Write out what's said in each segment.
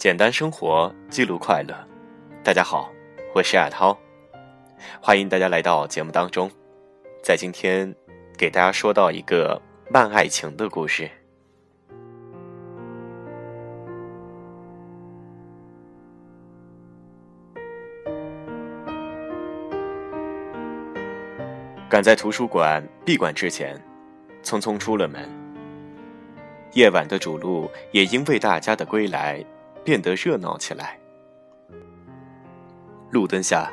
简单生活，记录快乐。大家好，我是亚涛，欢迎大家来到节目当中。在今天，给大家说到一个慢爱情的故事。赶在图书馆闭馆之前，匆匆出了门。夜晚的主路也因为大家的归来，变得热闹起来。路灯下，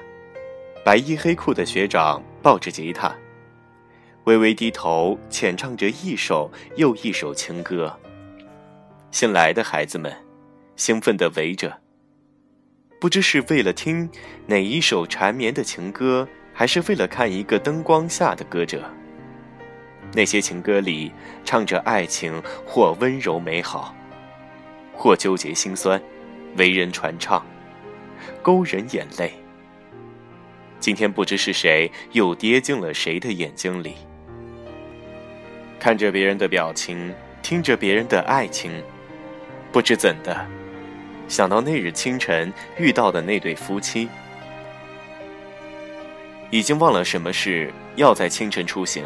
白衣黑裤的学长抱着吉他，微微低头浅唱着一首又一首情歌。新来的孩子们兴奋地围着，不知是为了听哪一首缠绵的情歌。还是为了看一个灯光下的歌者。那些情歌里唱着爱情，或温柔美好，或纠结心酸，为人传唱，勾人眼泪。今天不知是谁又跌进了谁的眼睛里，看着别人的表情，听着别人的爱情，不知怎的，想到那日清晨遇到的那对夫妻。已经忘了什么事要在清晨出行，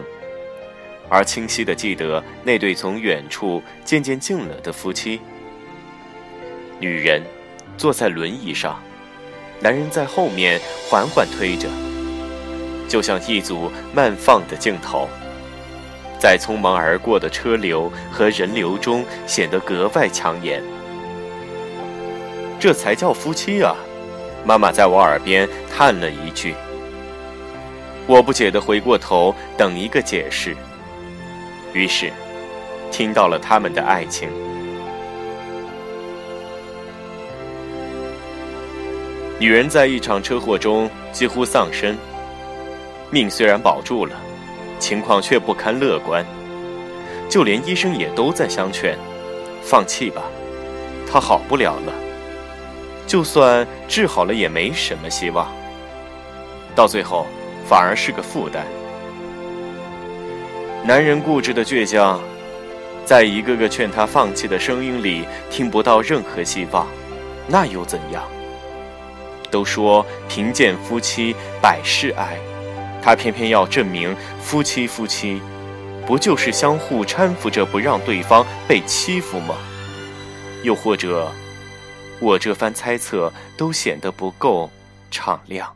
而清晰的记得那对从远处渐渐近了的夫妻。女人坐在轮椅上，男人在后面缓缓推着，就像一组慢放的镜头，在匆忙而过的车流和人流中显得格外抢眼。这才叫夫妻啊！妈妈在我耳边叹了一句。我不解地回过头，等一个解释。于是，听到了他们的爱情。女人在一场车祸中几乎丧生，命虽然保住了，情况却不堪乐观。就连医生也都在相劝：放弃吧，她好不了了。就算治好了，也没什么希望。到最后。反而是个负担。男人固执的倔强，在一个个劝他放弃的声音里听不到任何希望，那又怎样？都说贫贱夫妻百事哀，他偏偏要证明夫妻夫妻，不就是相互搀扶着不让对方被欺负吗？又或者，我这番猜测都显得不够敞亮。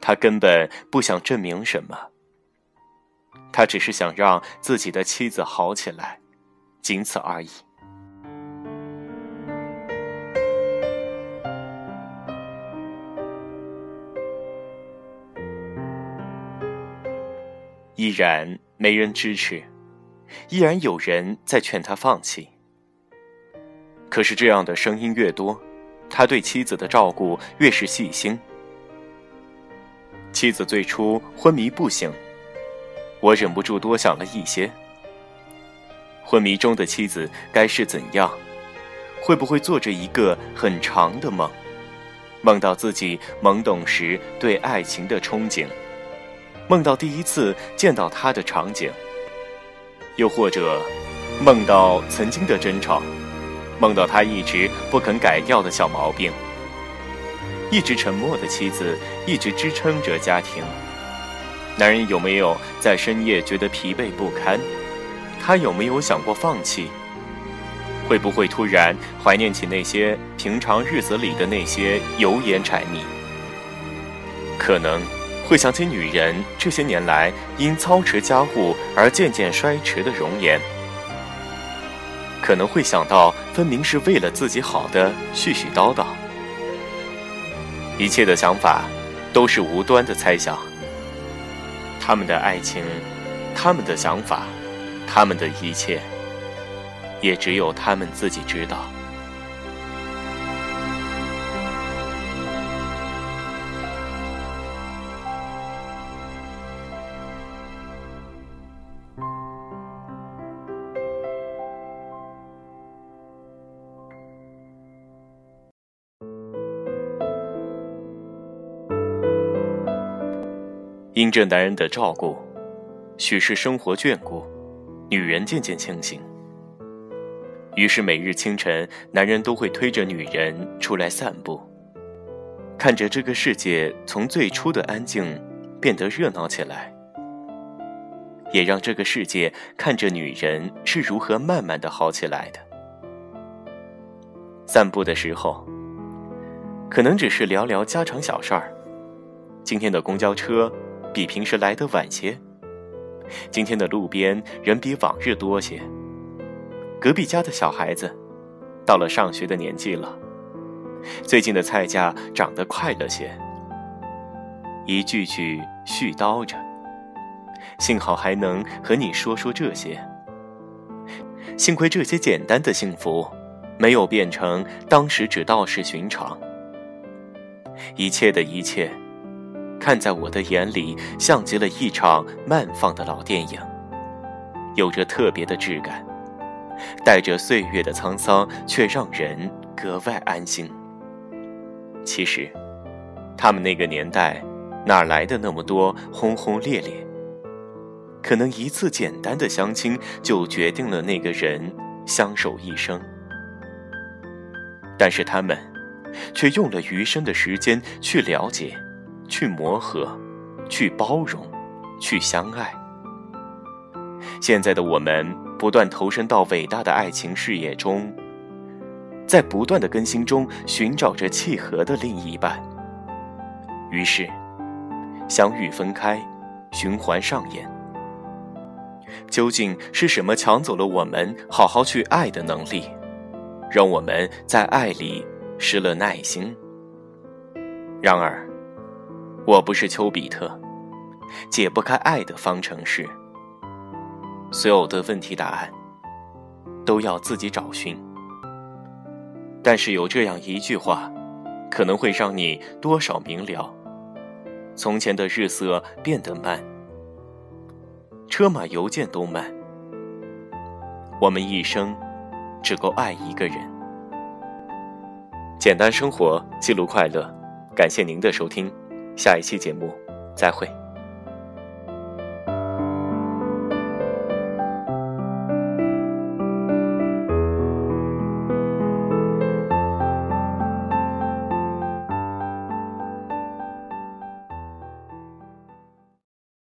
他根本不想证明什么，他只是想让自己的妻子好起来，仅此而已。依然没人支持，依然有人在劝他放弃。可是这样的声音越多，他对妻子的照顾越是细心。妻子最初昏迷不醒，我忍不住多想了一些。昏迷中的妻子该是怎样？会不会做着一个很长的梦，梦到自己懵懂时对爱情的憧憬，梦到第一次见到他的场景，又或者梦到曾经的争吵，梦到他一直不肯改掉的小毛病。一直沉默的妻子一直支撑着家庭。男人有没有在深夜觉得疲惫不堪？他有没有想过放弃？会不会突然怀念起那些平常日子里的那些油盐柴米？可能会想起女人这些年来因操持家务而渐渐衰迟的容颜。可能会想到分明是为了自己好的絮絮叨叨。一切的想法，都是无端的猜想。他们的爱情，他们的想法，他们的一切，也只有他们自己知道。因着男人的照顾，许是生活眷顾，女人渐渐清醒。于是每日清晨，男人都会推着女人出来散步，看着这个世界从最初的安静变得热闹起来，也让这个世界看着女人是如何慢慢的好起来的。散步的时候，可能只是聊聊家常小事儿。今天的公交车比平时来的晚些。今天的路边人比往日多些。隔壁家的小孩子，到了上学的年纪了。最近的菜价涨得快了些。一句句絮叨着，幸好还能和你说说这些。幸亏这些简单的幸福，没有变成当时只道是寻常。一切的一切，看在我的眼里，像极了一场慢放的老电影，有着特别的质感。带着岁月的沧桑，却让人格外安心。其实，他们那个年代，哪来的那么多轰轰烈烈？可能一次简单的相亲，就决定了那个人相守一生。但是他们，却用了余生的时间去了解，去磨合，去包容，去相爱。现在的我们。不断投身到伟大的爱情事业中，在不断的更新中寻找着契合的另一半。于是，相遇分开，循环上演。究竟是什么抢走了我们好好去爱的能力，让我们在爱里失了耐心？然而，我不是丘比特，解不开爱的方程式。所有的问题答案都要自己找寻，但是有这样一句话，可能会让你多少明了：从前的日色变得慢，车马邮件都慢，我们一生只够爱一个人。简单生活，记录快乐，感谢您的收听，下一期节目再会。